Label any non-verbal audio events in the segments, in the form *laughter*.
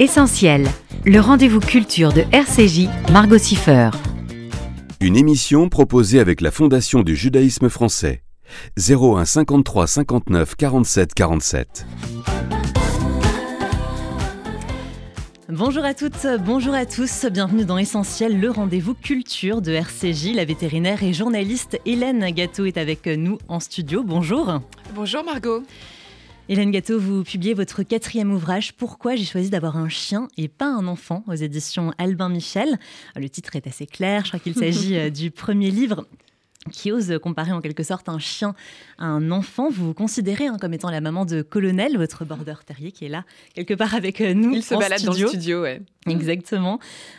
Essentiel, le rendez-vous culture de RCJ, Margot Siffer. Une émission proposée avec la Fondation du judaïsme français. 01 53 59 47 47. Bonjour à toutes, bonjour à tous, bienvenue dans Essentiel, le rendez-vous culture de RCJ. La vétérinaire et journaliste Hélène Gâteau est avec nous en studio. Bonjour. Bonjour Margot. Hélène Gâteau, vous publiez votre quatrième ouvrage Pourquoi j'ai choisi d'avoir un chien et pas un enfant aux éditions Albin Michel. Le titre est assez clair, je crois qu'il s'agit *laughs* euh, du premier livre qui ose comparer en quelque sorte un chien à un enfant. Vous vous considérez hein, comme étant la maman de Colonel, votre border terrier qui est là quelque part avec euh, nous. Il se balade dans le studio, ouais. *laughs* Exactement.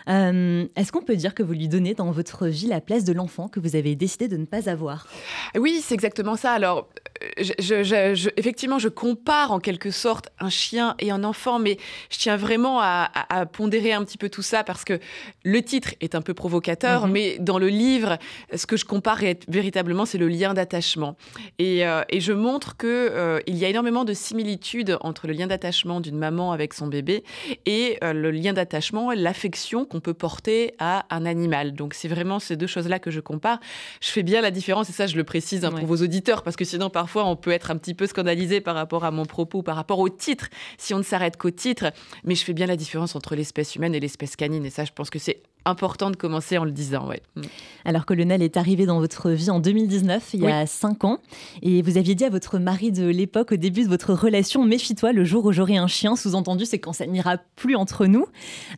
Euh, est-ce qu'on peut dire que vous lui donnez dans votre vie la place de l'enfant que vous avez décidé de ne pas avoir? Oui, c'est exactement ça. Alors, je, effectivement, je compare en quelque sorte un chien et un enfant, mais je tiens vraiment à, pondérer un petit peu tout ça parce que le titre est un peu provocateur, mhm. mais dans le livre, ce que je compare véritablement, c'est le lien d'attachement. Et, euh, je montre qu'il euh, il y a énormément de similitudes entre le lien d'attachement d'une maman avec son bébé et euh, le lien d'attachement, l'affection qu'on peut porter à un animal. Donc, c'est vraiment ces deux choses-là que je compare. Je fais bien la différence, et ça, je le précise hein, pour vos auditeurs, parce que sinon, parfois on peut être un petit peu scandalisé par rapport à mon propos, par rapport au titre, si on ne s'arrête qu'au titre. Mais je fais bien la différence entre l'espèce humaine et l'espèce canine. Et ça, je pense que c'est important de commencer en le disant. Ouais. Mm. Alors, Colonel est arrivé dans votre vie en 2019, il y a cinq ans, et vous aviez dit à votre mari de l'époque, au début de votre relation, méfie-toi, le jour où j'aurai un chien, sous-entendu, c'est quand ça n'ira plus entre nous.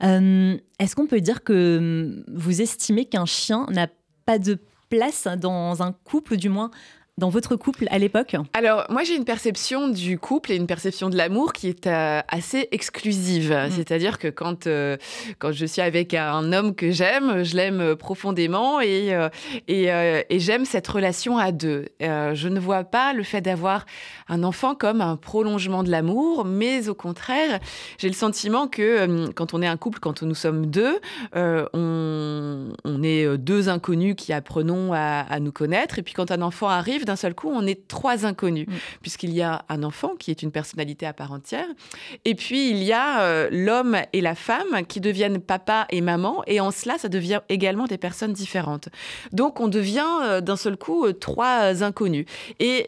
Euh, est-ce qu'on peut dire que hum, vous estimez qu'un chien n'a pas de place dans un couple, du moins dans votre couple à l'époque Alors, moi, j'ai une perception du couple et une perception de l'amour qui est euh, assez exclusive. Mm. C'est-à-dire que quand, euh, quand je suis avec un homme que j'aime, je l'aime profondément et, euh, et, et j'aime cette relation à deux. je ne vois pas le fait d'avoir un enfant comme un prolongement de l'amour, mais au contraire, j'ai le sentiment que quand on est un couple, quand nous sommes deux, on, on, est deux inconnus qui apprenons à, à nous connaître. Et puis quand un enfant arrive, d'un seul coup, on est trois inconnus, mm. puisqu'il y a un enfant qui est une personnalité à part entière, et puis il y a euh, l'homme et la femme qui deviennent papa et maman, et en cela, ça devient également des personnes différentes. Donc on devient euh, d'un seul coup euh, trois inconnus. Et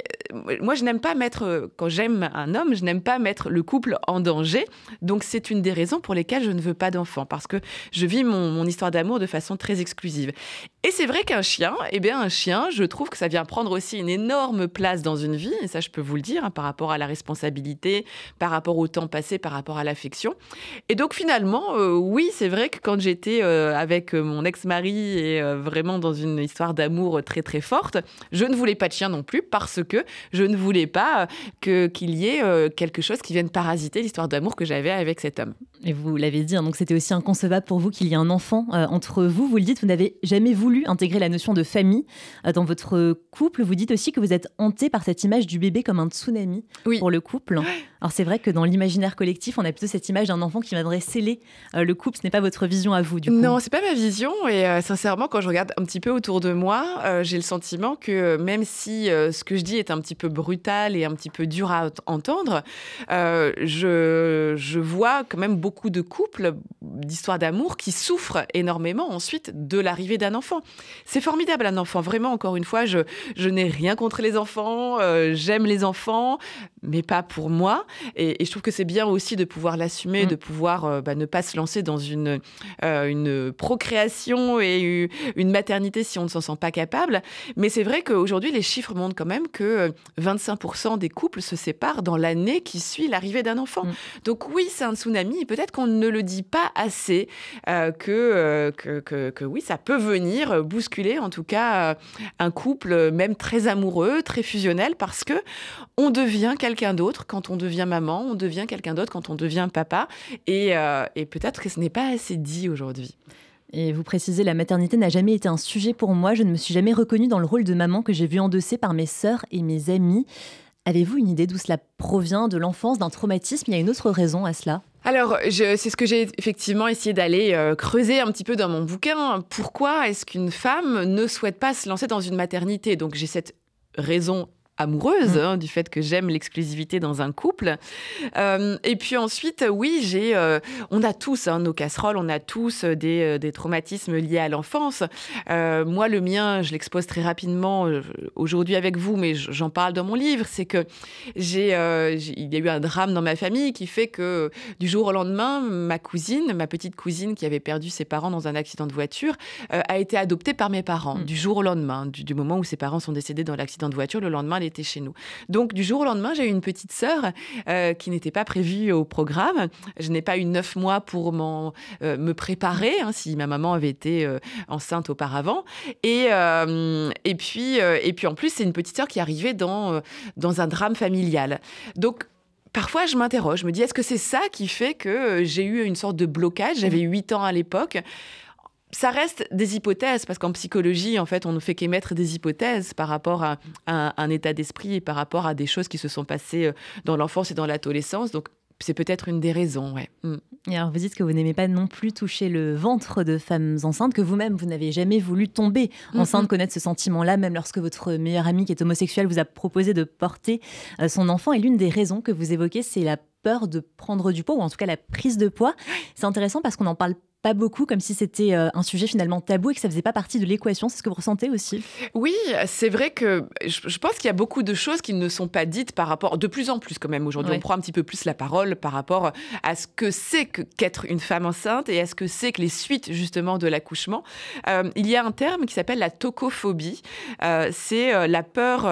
moi, je n'aime pas mettre, quand j'aime un homme, je n'aime pas mettre le couple en danger. Donc c'est une des raisons pour lesquelles je ne veux pas d'enfant, parce que je vis mon, mon histoire d'amour de façon très exclusive. Et c'est vrai qu'un chien, eh bien un chien, je trouve que ça vient prendre aussi une énorme place dans une vie, et ça je peux vous le dire, hein, par rapport à la responsabilité, par rapport au temps passé, par rapport à l'affection. Et donc finalement, euh, oui, c'est vrai que quand j'étais euh, avec euh, mon ex-mari et vraiment dans une histoire d'amour très très forte, je ne voulais pas de chien non plus parce que je ne voulais pas que qu'il y ait quelque chose qui vienne parasiter l'histoire d'amour que j'avais avec cet homme. Et vous l'avez dit, hein, donc c'était aussi inconcevable pour vous qu'il y ait un enfant entre vous. Vous le dites, vous n'avez jamais voulu intégrer la notion de famille euh, dans votre couple. Vous dites aussi que vous êtes hanté par cette image du bébé comme un tsunami pour le couple. Alors c'est vrai que dans l'imaginaire collectif, on a plutôt cette image d'un enfant qui viendrait sceller euh, le couple. Ce n'est pas votre vision à vous, du coup. Non, c'est pas ma vision. Et euh, sincèrement, quand je regarde un petit peu autour de moi, j'ai le sentiment que même si ce que je dis est un petit peu brutal et un petit peu dur à entendre, je, je vois quand même beaucoup de couples, d'histoires d'amour, qui souffrent énormément ensuite de l'arrivée d'un enfant. C'est formidable un enfant, vraiment, encore une fois, je, je n'ai rien contre les enfants, euh, j'aime les enfants, mais pas pour moi. Et, je trouve que c'est bien aussi de pouvoir l'assumer, mm. de pouvoir euh, bah, ne pas se lancer dans une, euh, une procréation et une maternité si on ne s'en sent pas capable. Mais c'est vrai qu'aujourd'hui, les chiffres montrent quand même que 25% des couples se séparent dans l'année qui suit l'arrivée d'un enfant. Mm. Donc oui, c'est un tsunami, et peut-être qu'on ne le dit pas assez, que, que, que, que oui, ça peut venir euh, bousculer en tout cas euh, un couple euh, même très amoureux, très fusionnel parce que on devient quelqu'un d'autre quand on devient maman, on devient quelqu'un d'autre quand on devient papa et, et peut-être que ce n'est pas assez dit aujourd'hui. Et vous précisez, la maternité n'a jamais été un sujet pour moi. Je ne me suis jamais reconnue dans le rôle de maman que j'ai vu endosser par mes sœurs et mes amis. Avez-vous une idée d'où cela provient De l'enfance, d'un traumatisme? Il y a une autre raison à cela? Alors, c'est ce que j'ai effectivement essayé d'aller euh, creuser un petit peu dans mon bouquin. Pourquoi est-ce qu'une femme ne souhaite pas se lancer dans une maternité? Donc, j'ai cette raison amoureuse, mm. hein, du fait que j'aime l'exclusivité dans un couple. Euh, et puis ensuite, oui, j'ai, euh, on a tous hein, nos casseroles, on a tous euh, des, des traumatismes liés à l'enfance. moi, le mien, je l'expose très rapidement aujourd'hui avec vous, mais j'en parle dans mon livre. C'est que j'ai, il y a eu un drame dans ma famille qui fait que du jour au lendemain, ma cousine, ma petite cousine qui avait perdu ses parents dans un accident de voiture, a été adoptée par mes parents. Mm. Du jour au lendemain, du, du, moment où ses parents sont décédés dans l'accident de voiture, le lendemain, était chez nous. Donc, du jour au lendemain, j'ai eu une petite sœur euh, qui n'était pas prévue au programme. Je n'ai pas eu neuf mois pour euh, me préparer, hein, si ma maman avait été euh, enceinte auparavant. Et, et, puis, et puis, en plus, c'est une petite sœur qui arrivait dans, dans un drame familial. Donc, parfois, je m'interroge, je me dis, est-ce que c'est ça qui fait que j'ai eu une sorte de blocage? J'avais 8 ans à l'époque ça reste des hypothèses, parce qu'en psychologie, en fait, on ne fait qu'émettre des hypothèses par rapport à, un état d'esprit et par rapport à des choses qui se sont passées euh, dans l'enfance et dans l'adolescence. Donc, c'est peut-être une des raisons, ouais. Mm. Et alors, vous dites que vous n'aimez pas non plus toucher le ventre de femmes enceintes, que vous-même, vous, n'avez jamais voulu tomber enceinte, connaître ce sentiment-là, même lorsque votre meilleur ami qui est homosexuel vous a proposé de porter euh, son enfant. Et l'une des raisons que vous évoquez, c'est la peur de prendre du poids, ou en tout cas la prise de poids. C'est intéressant parce qu'on en parle pas beaucoup, comme si c'était euh, un sujet finalement tabou et que ça faisait pas partie de l'équation. C'est ce que vous ressentez aussi? Oui, c'est vrai que je, pense qu'il y a beaucoup de choses qui ne sont pas dites par rapport, de plus en plus quand même aujourd'hui, on prend un petit peu plus la parole par rapport à ce que c'est qu'être une femme enceinte et à ce que c'est que les suites justement de l'accouchement. Euh, il y a un terme qui s'appelle la tocophobie. Euh, c'est la peur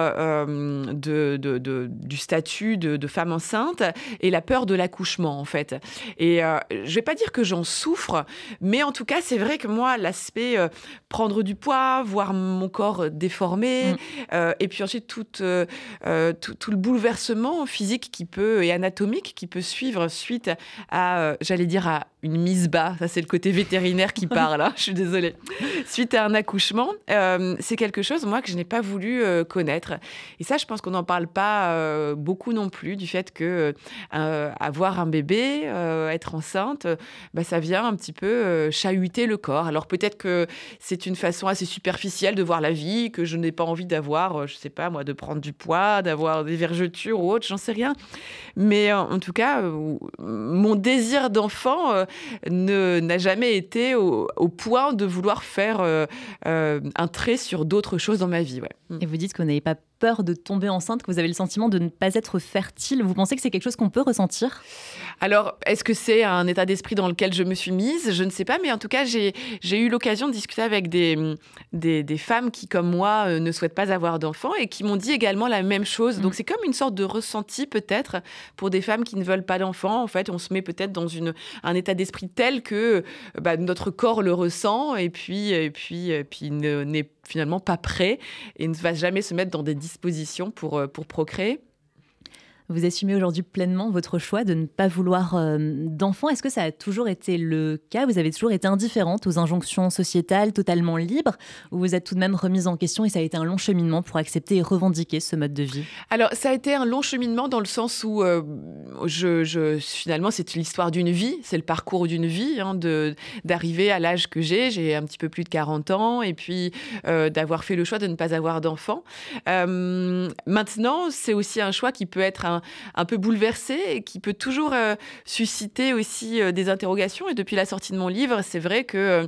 de, de, du statut de, de, femme enceinte et la peur de l'accouchement en fait. Et je vais pas dire que j'en souffre, mais en tout cas, c'est vrai que moi, l'aspect euh, prendre du poids, voir mon corps déformé, mm. euh, et puis ensuite tout, euh, tout, tout, le bouleversement physique qui peut et anatomique qui peut suivre suite à, j'allais dire, à une mise bas. Ça, c'est le côté vétérinaire qui *laughs* parle. Hein, je suis désolée. Suite à un accouchement, c'est quelque chose, moi, que je n'ai pas voulu connaître. Et ça, je pense qu'on n'en parle pas beaucoup non plus, du fait que avoir un bébé, être enceinte, bah, ça vient un petit peu euh, chahuter le corps. Alors peut-être que c'est une façon assez superficielle de voir la vie, que je n'ai pas envie d'avoir, euh, je sais pas moi, de prendre du poids, d'avoir des vergetures ou autre, j'en sais rien. Mais en tout cas, euh, mon désir d'enfant n'a jamais été au, point de vouloir faire un trait sur d'autres choses dans ma vie. Ouais. Et vous dites qu'on n'avait pas peur de tomber enceinte, que vous avez le sentiment de ne pas être fertile. Vous pensez que c'est quelque chose qu'on peut ressentir? Alors, est-ce que c'est un état d'esprit dans lequel je me suis mise? Je ne sais pas, mais en tout cas, j'ai eu l'occasion de discuter avec des, des, femmes qui, comme moi, euh, ne souhaitent pas avoir d'enfants et qui m'ont dit également la même chose. Donc, mm. c'est comme une sorte de ressenti, peut-être, pour des femmes qui ne veulent pas d'enfants. En fait, on se met peut-être dans une, un état d'esprit tel que bah, notre corps le ressent et puis, et puis, et puis n'est finalement pas prêt et ne va jamais se mettre dans des dispositions pour, euh, pour procréer. Vous assumez aujourd'hui pleinement votre choix de ne pas vouloir euh, d'enfants. Est-ce que ça a toujours été le cas? Vous avez toujours été indifférente aux injonctions sociétales, totalement libre, ou vous êtes tout de même remise en question et ça a été un long cheminement pour accepter et revendiquer ce mode de vie? Alors, ça a été un long cheminement dans le sens où euh, je, finalement, c'est l'histoire d'une vie, c'est le parcours d'une vie, hein, d'arriver à l'âge que j'ai. J'ai un petit peu plus de 40 ans et puis euh, d'avoir fait le choix de ne pas avoir d'enfants. maintenant, c'est aussi un choix qui peut être un un, peu bouleversé et qui peut toujours euh, susciter aussi euh, des interrogations. Et depuis la sortie de mon livre, c'est vrai que euh,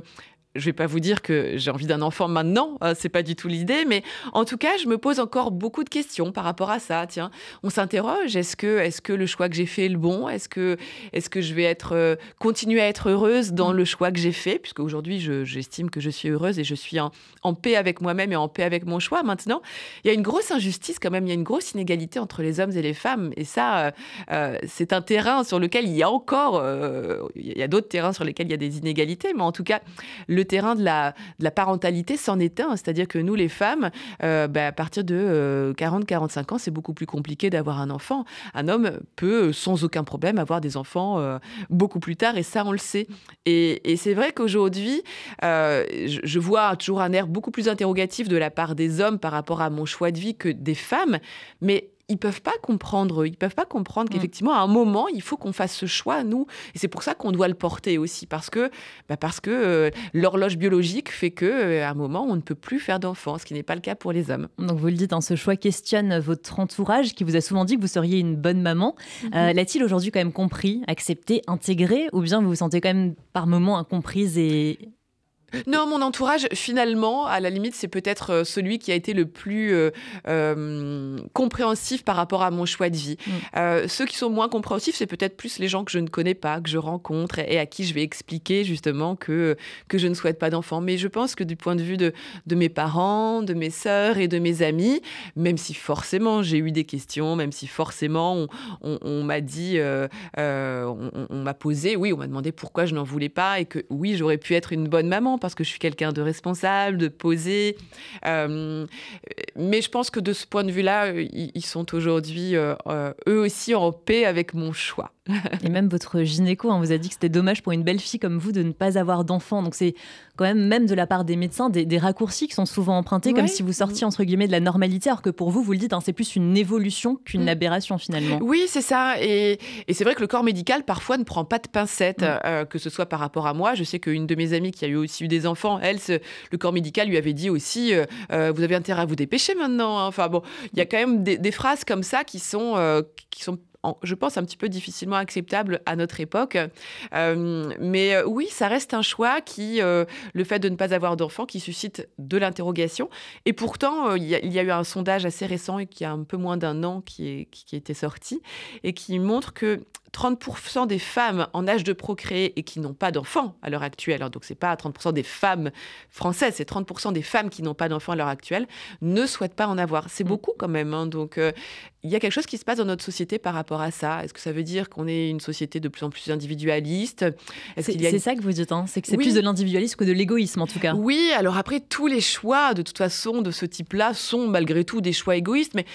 je vais pas vous dire que j'ai envie d'un enfant maintenant, ce c'est pas du tout l'idée, mais en tout cas, je me pose encore beaucoup de questions par rapport à ça. Tiens, on s'interroge est-ce que, le choix que j'ai fait est le bon? Est-ce que, je vais être continuer à être heureuse dans le choix que j'ai fait? Puisque aujourd'hui, j'estime que je suis heureuse et je suis en, en paix avec moi-même et en paix avec mon choix. Maintenant, il y a une grosse injustice quand même, il y a une grosse inégalité entre les hommes et les femmes, et ça, c'est un terrain sur lequel il y a encore, il y a d'autres terrains sur lesquels il y a des inégalités, mais en tout cas, le terrain de la, parentalité s'en est un. C'est-à-dire que nous, les femmes, euh, bah, à partir de 40-45 euh, ans, c'est beaucoup plus compliqué d'avoir un enfant. Un homme peut, sans aucun problème, avoir des enfants euh, beaucoup plus tard, et ça, on le sait. Et, et c'est vrai qu'aujourd'hui, je, je vois toujours un air beaucoup plus interrogatif de la part des hommes par rapport à mon choix de vie que des femmes. Mais ils peuvent pas comprendre. Ils peuvent pas comprendre Mm. qu'effectivement, à un moment, il faut qu'on fasse ce choix, nous. Et c'est pour ça qu'on doit le porter aussi. Parce que, bah, parce que euh, l'horloge biologique fait que, euh, à un moment, on ne peut plus faire d'enfants, ce qui n'est pas le cas pour les hommes. Donc vous le dites, hein, ce choix questionne votre entourage qui vous a souvent dit que vous seriez une bonne maman. Mhm. Euh, L'a-t-il aujourd'hui quand même compris, accepté, intégré Ou bien vous vous sentez quand même par moments incomprise et... Non, mon entourage, finalement, à la limite, c'est peut-être euh, celui qui a été le plus euh, euh, compréhensif par rapport à mon choix de vie. Mm. Euh, ceux qui sont moins compréhensifs, c'est peut-être plus les gens que je ne connais pas, que je rencontre et à qui je vais expliquer justement que, que je ne souhaite pas d'enfant. Mais je pense que du point de vue de, de mes parents, de mes sœurs et de mes amis, même si forcément j'ai eu des questions, même si forcément on, on- on m'a dit, on m'a posé, oui, on m'a demandé pourquoi je n'en voulais pas et que oui, j'aurais pu être une bonne maman parce que je suis quelqu'un de responsable, de posé. Euh, mais je pense que de ce point de vue-là, euh, ils, sont aujourd'hui euh, eux aussi en paix avec mon choix. *laughs* Et même votre gynéco hein, vous a dit que c'était dommage pour une belle fille comme vous de ne pas avoir d'enfant. Donc c'est quand même, même de la part des médecins, des, des raccourcis qui sont souvent empruntés, comme si vous sortiez entre guillemets de la normalité, alors que pour vous, vous le dites, hein, c'est plus une évolution qu'une Mm. aberration finalement. Oui, c'est ça. Et, et c'est vrai que le corps médical, parfois, ne prend pas de pincettes, Mm. euh, que ce soit par rapport à moi. Je sais qu'une de mes amies qui a eu aussi eu des enfants, elle, ce- le corps médical lui avait dit aussi euh, euh, Vous avez intérêt à vous dépêcher maintenant. hein. Enfin bon, il y a quand même des, des phrases comme ça qui sont, qui sont je pense, un petit peu difficilement acceptables à notre époque. Euh, mais euh, oui, ça reste un choix qui, euh, le fait de ne pas avoir d'enfant, qui suscite de l'interrogation. Et pourtant, il y, a- eu un sondage assez récent, qui a un peu moins d'un an, qui, qui, été sorti, et qui montre que 30% des femmes en âge de procréer et qui n'ont pas d'enfants à l'heure actuelle, hein, donc c'est pas 30% des femmes françaises, c'est 30% des femmes qui n'ont pas d'enfants à l'heure actuelle, ne souhaitent pas en avoir. C'est Mm. beaucoup quand même. hein. donc euh, il y a quelque chose qui se passe dans notre société par rapport à ça. Est-ce que ça veut dire qu'on est une société de plus en plus individualiste? C'est une- ça que vous dites, hein, c'est que c'est Oui. plus de l'individualisme que de l'égoïsme en tout cas. Oui, alors après, tous les choix, de toute façon, de ce type-là, sont malgré tout des choix égoïstes, mais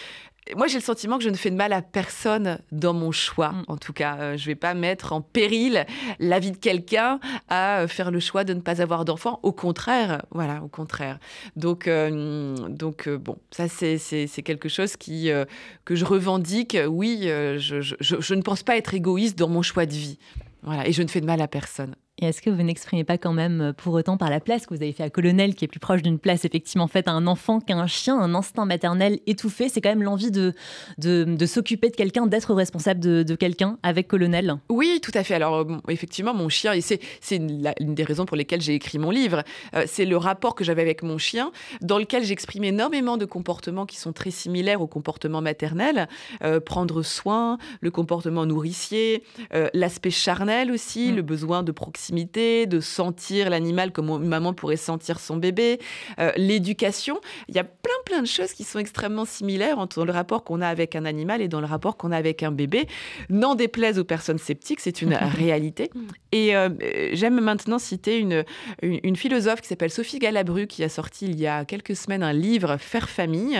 moi, j'ai le sentiment que je ne fais de mal à personne dans mon choix. Mm. En tout cas, Euh, je ne vais pas mettre en péril la vie de quelqu'un à euh, faire le choix de ne pas avoir d'enfant. Au contraire, voilà, au contraire. Donc, euh, donc euh, bon, ça, c'est quelque chose qui, que je revendique. Oui, je, je- je- je ne pense pas être égoïste dans mon choix de vie. Voilà, et je ne fais de mal à personne. Et est-ce que vous n'exprimez pas quand même euh, pour autant par la place que vous avez fait à Colonel, qui est plus proche d'une place effectivement faite à un enfant qu'à un chien, un instinct maternel étouffé? C'est quand même l'envie de, de, de s'occuper de quelqu'un, d'être responsable de, de quelqu'un avec Colonel Oui, tout à fait. Alors, euh, bon, effectivement, mon chien, et c'est c'est une, des raisons pour lesquelles j'ai écrit mon livre, euh, c'est le rapport que j'avais avec mon chien, dans lequel j'exprime énormément de comportements qui sont très similaires au comportement maternel. Euh, prendre soin, le comportement nourricier, euh, l'aspect charnel aussi, Mm. le besoin de proximité, de sentir l'animal comme une maman pourrait sentir son bébé, euh, l'éducation. Il y a plein, plein de choses qui sont extrêmement similaires entre le rapport qu'on a avec un animal et dans le rapport qu'on a avec un bébé. N'en déplaise aux personnes sceptiques, c'est une *laughs* réalité. Et euh, j'aime maintenant citer une, une, une philosophe qui s'appelle Sophie Galabru, qui a sorti il y a quelques semaines un livre, Faire famille,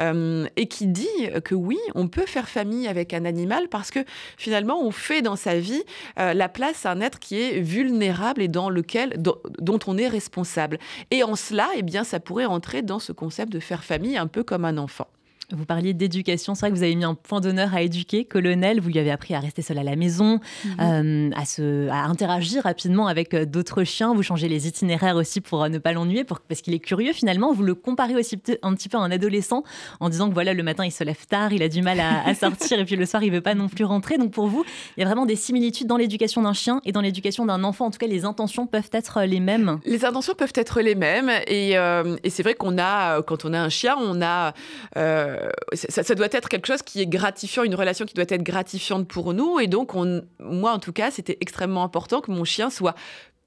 euh, et qui dit que oui, on peut faire famille avec un animal parce que finalement, on fait dans sa vie la place à un être qui est vulnérable et dans lequel, dont, on est responsable. Et en cela, eh bien, ça pourrait entrer dans ce concept de faire famille un peu comme un enfant. Vous parliez d'éducation, c'est vrai que vous avez mis un point d'honneur à éduquer. Colonel, vous lui avez appris à rester seul à la maison, euh, à, se, à interagir rapidement avec euh, d'autres chiens, vous changez les itinéraires aussi pour euh, ne pas l'ennuyer, parce qu'il est curieux finalement, vous le comparez aussi un petit peu à un adolescent en disant que voilà, le matin il se lève tard, il a du mal à, à sortir et puis le soir il veut pas non plus rentrer. Donc pour vous, il y a vraiment des similitudes dans l'éducation d'un chien et dans l'éducation d'un enfant, en tout cas les intentions peuvent être les mêmes. Les intentions peuvent être les mêmes. Et, euh, et c'est vrai qu'on a, quand on a un chien, on a, euh, ça, ça doit être quelque chose qui est gratifiant, une relation qui doit être gratifiante pour nous. Et donc on, moi en tout cas, c'était extrêmement important que mon chien soit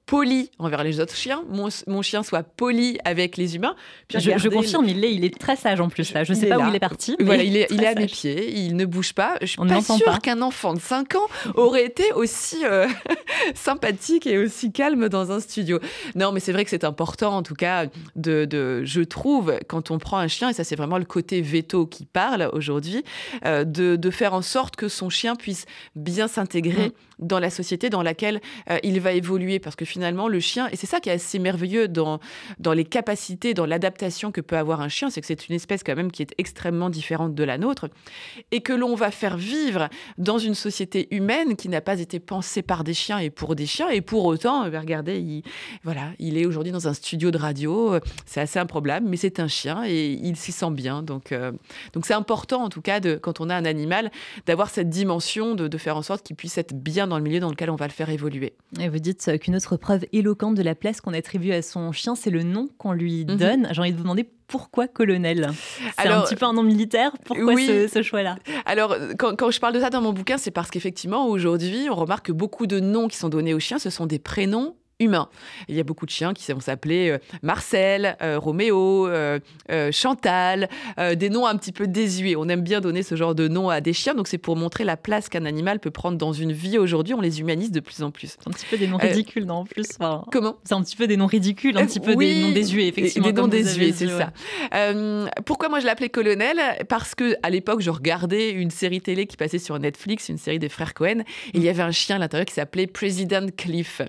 poli envers les autres chiens, mon, mon chien soit poli avec les humains. Puis Je, confirme, il est, il est très sage en plus là. Je Il sais pas là. où il est parti. mais Voilà, il est, il est à mes pieds, il ne bouge pas. Je suis On ne pas sûre qu'un enfant de 5 ans aurait été aussi euh, *laughs* sympathique et aussi calme dans un studio. Non, mais c'est vrai que c'est important, en tout cas, de, de, je trouve, quand on prend un chien, et ça c'est vraiment le côté veto qui parle aujourd'hui, euh, de, de faire en sorte que son chien puisse bien s'intégrer dans la société dans laquelle il va évoluer. Parce que finalement, le chien, et c'est ça qui est assez merveilleux dans, dans les capacités, dans l'adaptation que peut avoir un chien, c'est que c'est une espèce quand même qui est extrêmement différente de la nôtre, et que l'on va faire vivre dans une société humaine qui n'a pas été pensée par des chiens et pour des chiens, et pour autant, regardez, il, voilà, il est aujourd'hui dans un studio de radio, c'est assez improbable, mais c'est un chien et il s'y sent bien. Donc, donc c'est important en tout cas, quand on a un animal, d'avoir cette dimension de faire en sorte qu'il puisse être bien dans le milieu dans lequel on va le faire évoluer. Et vous dites qu'une autre preuve éloquente de la place qu'on attribue à son chien, c'est le nom qu'on lui mhm. donne. J'ai envie de vous demander pourquoi colonel? C'est un petit peu un nom militaire. Pourquoi ce, choix-là? Alors, quand, quand, je parle de ça dans mon bouquin, c'est parce qu'effectivement, aujourd'hui, on remarque que beaucoup de noms qui sont donnés aux chiens, ce sont des prénoms humain. Il y a beaucoup de chiens qui vont s'appeler euh, Marcel, euh, Roméo, euh, Chantal, des noms un petit peu désuets. On aime bien donner ce genre de noms à des chiens, donc c'est pour montrer la place qu'un animal peut prendre dans une vie aujourd'hui. On les humanise de plus en plus. C'est un petit peu des noms ridicules, non En plus. Comment? C'est un petit peu des noms ridicules, un petit peu des noms désuets, effectivement. Des noms désuets, c'est ça. pourquoi moi je l'appelais colonel? Parce que à l'époque, je regardais une série télé qui passait sur Netflix, une série des frères Cohen, et il y avait un chien à l'intérieur qui s'appelait President Cliff.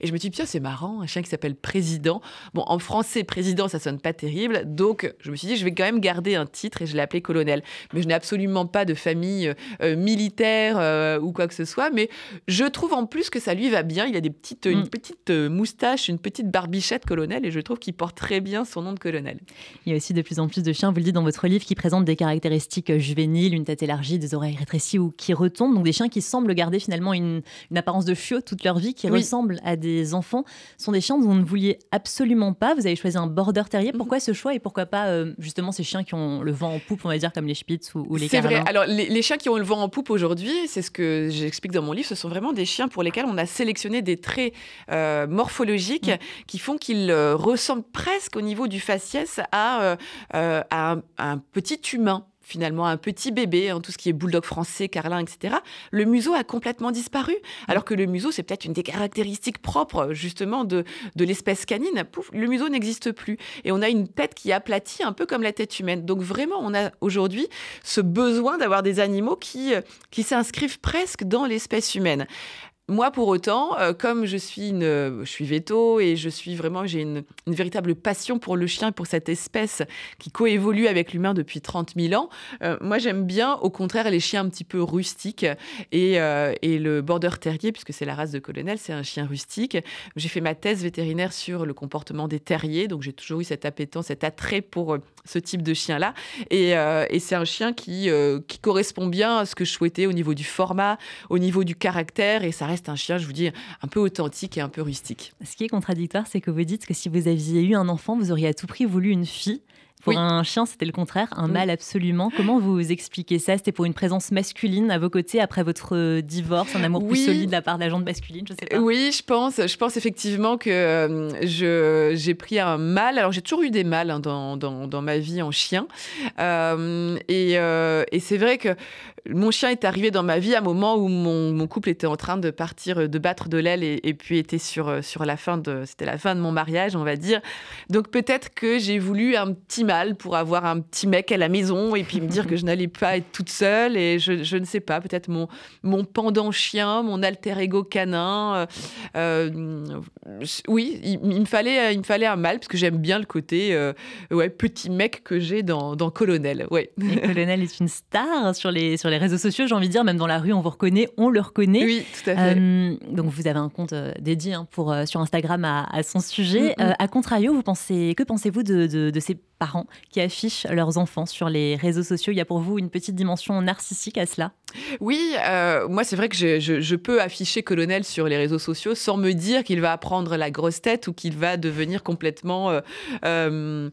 Et je me suis c'est marrant, un chien qui s'appelle Président. Bon, en français, Président, ça sonne pas terrible. Donc, je me suis dit, je vais quand même garder un titre et je l'ai appelé Colonel. Mais je n'ai absolument pas de famille euh, euh, militaire euh, ou quoi que ce soit. Mais je trouve en plus que ça lui va bien. Il a des petites, une mm. petite moustache, une petite barbichette colonel et je trouve qu'il porte très bien son nom de colonel. Il y a aussi de plus en plus de chiens, vous le dites dans votre livre, qui présentent des caractéristiques juvéniles, une tête élargie, des oreilles rétrécies ou qui retombent. Donc des chiens qui semblent garder finalement une, apparence de chiot toute leur vie, qui ressemblent à des enfants sont des chiens dont vous ne vouliez absolument pas. Vous avez choisi un border terrier. Pourquoi ce choix et pourquoi pas euh, justement ces chiens qui ont le vent en poupe, on va dire, comme les Spitz ou, les C'est vrai. Alors, les, chiens qui ont le vent en poupe aujourd'hui, c'est ce que j'explique dans mon livre, ce sont vraiment des chiens pour lesquels on a sélectionné des traits euh, morphologiques mm. qui font qu'ils euh, ressemblent presque au niveau du faciès à, à un petit humain finalement un petit bébé, hein, tout ce qui est bulldog français, carlin, etc., le museau a complètement disparu. Alors que le museau, c'est peut-être une des caractéristiques propres justement de, de l'espèce canine. Le museau n'existe plus. Et on a une tête qui est aplatie, un peu comme la tête humaine. Donc vraiment, on a aujourd'hui ce besoin d'avoir des animaux qui, qui s'inscrivent presque dans l'espèce humaine. Moi, pour autant, euh, comme je suis une, je suis veto et je suis vraiment, j'ai une, véritable passion pour le chien pour cette espèce qui coévolue avec l'humain depuis 30 000 ans. Euh, moi, j'aime bien, au contraire, les chiens un petit peu rustiques et, euh, et le border terrier, puisque c'est la race de colonel, c'est un chien rustique. J'ai fait ma thèse vétérinaire sur le comportement des terriers, donc j'ai toujours eu cette appétence, cet attrait pour ce type de chien-là. Et, et c'est un chien qui, qui correspond bien à ce que je souhaitais au niveau du format, au niveau du caractère, et ça reste un chien, je vous dis, un peu authentique et un peu rustique. Ce qui est contradictoire, c'est que vous dites que si vous aviez eu un enfant, vous auriez à tout prix voulu une fille. Pour un chien, c'était le contraire, un mâle absolument. Comment vous expliquez ça? C'était pour une présence masculine à vos côtés après votre divorce, un amour plus solide de la part de la masculine, je sais pas. Oui, je pense. Je pense effectivement que euh, j'ai pris un mâle. Alors j'ai toujours eu des mâles hein, dans, dans, dans, ma vie en chien, euh, et, euh, et c'est vrai que mon chien est arrivé dans ma vie à un moment où mon, couple était en train de partir, de battre de l'aile et, puis était sur, sur la fin de, c'était la fin de mon mariage, on va dire. Donc peut-être que j'ai voulu un petit mâle pour avoir un petit mec à la maison et puis me dire que je n'allais pas être toute seule et je, je ne sais pas, peut-être mon, mon pendant chien, mon alter ego canin. Euh, euh, oui, il, me fallait, il me fallait un mâle parce que j'aime bien le côté euh, ouais, petit mec que j'ai dans, dans Colonel. Ouais. Et *laughs* Colonel est une star sur les, sur les réseaux sociaux, j'ai envie de dire, même dans la rue, on vous reconnaît, on le reconnaît. Oui, tout à fait. Euh, donc vous avez un compte dédié hein, pour, sur Instagram à, son sujet. A à contrario, vous pensez, que pensez-vous de, de, ces parents qui affichent leurs enfants sur les réseaux sociaux Il y a pour vous une petite dimension narcissique à cela? Oui, moi c'est vrai que je, peux afficher Colonel sur les réseaux sociaux sans me dire qu'il va apprendre la grosse tête ou qu'il va devenir complètement... dont,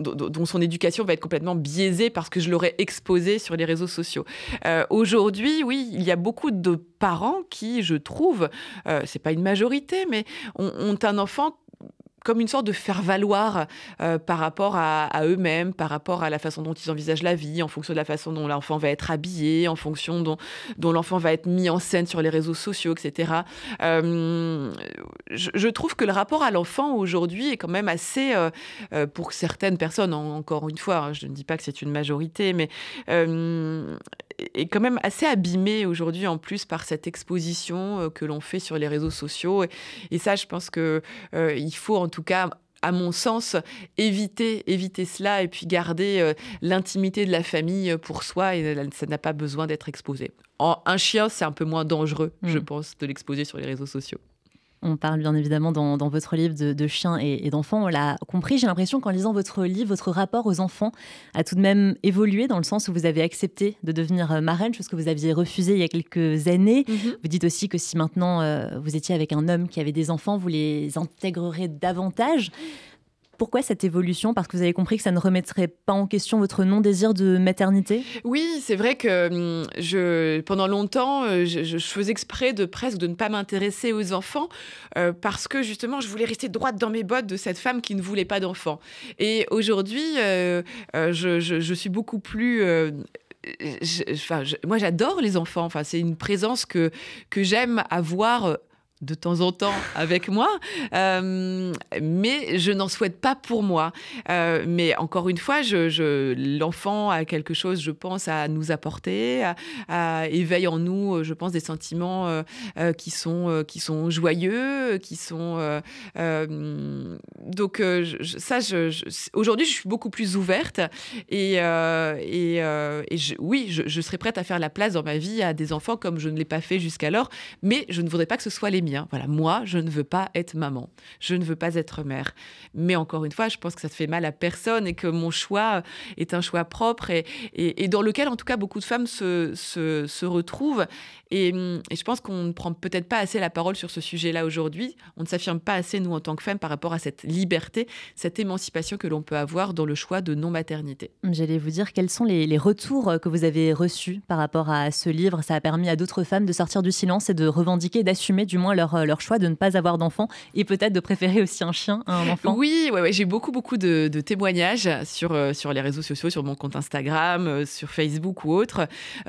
dont, son éducation va être complètement biaisée parce que je l'aurais exposé sur les réseaux sociaux. Euh, aujourd'hui, oui, il y a beaucoup de parents qui, je trouve, euh, c'est pas une majorité, mais ont un enfant comme une sorte de faire-valoir euh, par rapport à, eux-mêmes, par rapport à la façon dont ils envisagent la vie, en fonction de la façon dont l'enfant va être habillé, en fonction dont, dont l'enfant va être mis en scène sur les réseaux sociaux, etc. Euh, je, trouve que le rapport à l'enfant aujourd'hui est quand même assez, euh, pour certaines personnes, encore une fois, hein, je ne dis pas que c'est une majorité, mais est quand même assez abîmé aujourd'hui en plus par cette exposition que l'on fait sur les réseaux sociaux. Et, ça, je pense que il faut en tout cas à mon sens, éviter, éviter cela et puis garder l'intimité de la famille pour soi et ça n'a pas besoin d'être exposé. un chien, c'est un peu moins dangereux, je mmh. pense, de l'exposer sur les réseaux sociaux. On parle bien évidemment dans, votre livre de, chiens et, d'enfants. On l'a compris, j'ai l'impression qu'en lisant votre livre, votre rapport aux enfants a tout de même évolué dans le sens où vous avez accepté de devenir euh, marraine, chose que vous aviez refusée il y a quelques années. Mhm. Vous dites aussi que si maintenant euh, vous étiez avec un homme qui avait des enfants, vous les intégrerez davantage. Pourquoi cette évolution? Parce que vous avez compris que ça ne remettrait pas en question votre non-désir de maternité? Oui, c'est vrai que hum, pendant longtemps, euh, je, faisais exprès de presque de ne pas m'intéresser aux enfants euh, parce que justement, je voulais rester droite dans mes bottes de cette femme qui ne voulait pas d'enfants. Et aujourd'hui, euh, je, suis beaucoup plus... enfin, moi, j'adore les enfants. Enfin, c'est une présence que, que j'aime avoir de temps en temps avec moi, euh, mais je n'en souhaite pas pour moi. Euh, mais encore une fois, je, l'enfant a quelque chose, je pense, à nous apporter, à, éveille en nous, je pense, des sentiments euh, qui sont qui sont joyeux, qui sont donc ça. aujourd'hui, je suis beaucoup plus ouverte et et, oui, je, serais prête à faire la place dans ma vie à des enfants comme je ne l'ai pas fait jusqu'alors, mais je ne voudrais pas que ce soit les miens. Voilà, moi, je ne veux pas être maman, je ne veux pas être mère. Mais encore une fois, je pense que ça ne fait mal à personne et que mon choix est un choix propre et, dans lequel, en tout cas, beaucoup de femmes se, se, retrouvent. Et, je pense qu'on ne prend peut-être pas assez la parole sur ce sujet-là aujourd'hui. On ne s'affirme pas assez, nous, en tant que femmes, par rapport à cette liberté, cette émancipation que l'on peut avoir dans le choix de non-maternité. J'allais vous dire, quels sont les, les retours que vous avez reçus par rapport à ce livre? Ça a permis à d'autres femmes de sortir du silence et de revendiquer, d'assumer du moins euh, leur, choix de ne pas avoir d'enfant et peut-être de préférer aussi un chien à un enfant Oui, ouais, j'ai beaucoup, beaucoup de, témoignages sur, euh, sur les réseaux sociaux, sur mon compte Instagram, euh, sur Facebook ou autre.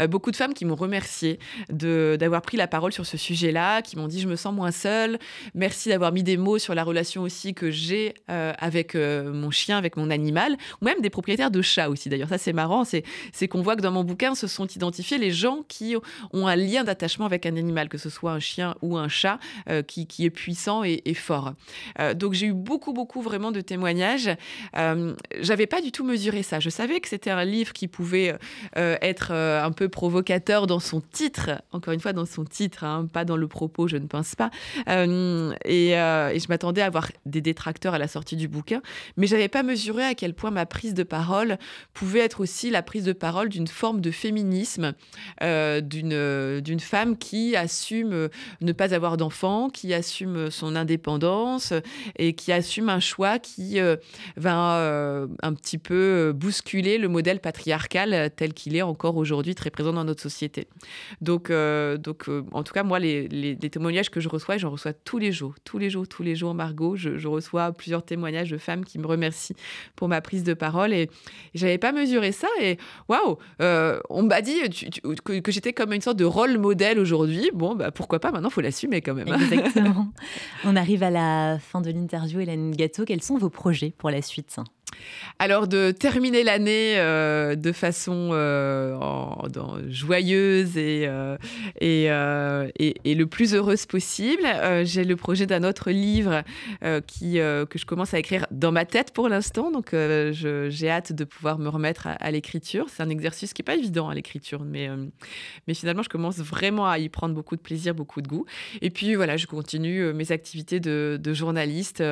beaucoup de femmes qui m'ont remercié d'avoir pris la parole sur ce sujet-là, qui m'ont dit je me sens moins seule. Merci d'avoir mis des mots sur la relation aussi que j'ai avec mon chien, avec mon animal, ou même des propriétaires de chats aussi. D'ailleurs, ça c'est marrant, c'est qu'on voit que dans mon bouquin se sont identifiés les gens qui ont un lien d'attachement avec un animal, que ce soit un chien ou un chat, euh, qui, est puissant et, fort. Euh, donc j'ai eu beaucoup, beaucoup vraiment de témoignages. Euh, j'avais pas du tout mesuré ça. Je savais que c'était un livre qui pouvait être un peu provocateur dans son titre, encore une fois dans son titre, hein, pas dans le propos, je ne pense pas. Et, je m'attendais à avoir des détracteurs à la sortie du bouquin, mais j'avais pas mesuré à quel point ma prise de parole pouvait être aussi la prise de parole d'une forme de féminisme, d'une d'une femme qui assume ne pas avoir d'enfant qui assume son indépendance et qui assume un choix qui euh, va euh, un petit peu euh, bousculer le modèle patriarcal tel qu'il est encore aujourd'hui très présent dans notre société. Donc, donc en tout cas, moi, les, témoignages que je reçois, j'en reçois tous les jours, tous les jours, tous les jours, Margot, je, reçois plusieurs témoignages de femmes qui me remercient pour ma prise de parole et, j'avais pas mesuré ça et waouh, on m'a dit que, j'étais comme une sorte de rôle modèle aujourd'hui. Bon, bah pourquoi pas Maintenant, faut l'assumer quand même. *laughs* Exactement. On arrive à la fin de l'interview, Hélène Gâteau. Quels sont vos projets pour la suite? Alors de terminer l'année euh, de façon euh, joyeuse euh, et, le plus heureuse possible, j'ai le projet d'un autre livre qui, que je commence à écrire dans ma tête pour l'instant. Donc j'ai hâte de pouvoir me remettre à, l'écriture. C'est un exercice qui n'est pas évident à l'écriture, mais, mais finalement je commence vraiment à y prendre beaucoup de plaisir, beaucoup de goût. Et puis voilà, je continue mes activités de, de journaliste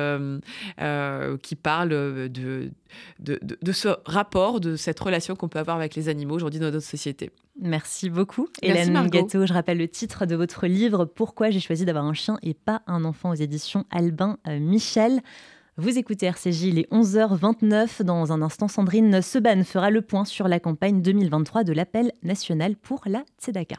qui parlent de de, ce rapport, de cette relation qu'on peut avoir avec les animaux aujourd'hui dans notre société. Merci beaucoup. Hélène Gâteau, je rappelle le titre de votre livre Pourquoi j'ai choisi d'avoir un chien et pas un enfant aux éditions Albin euh, Michel. Vous écoutez RCJ, il est 11h29. Dans un instant, Sandrine Seban fera le point sur la campagne 2023 de l'appel national pour la Tzedaka.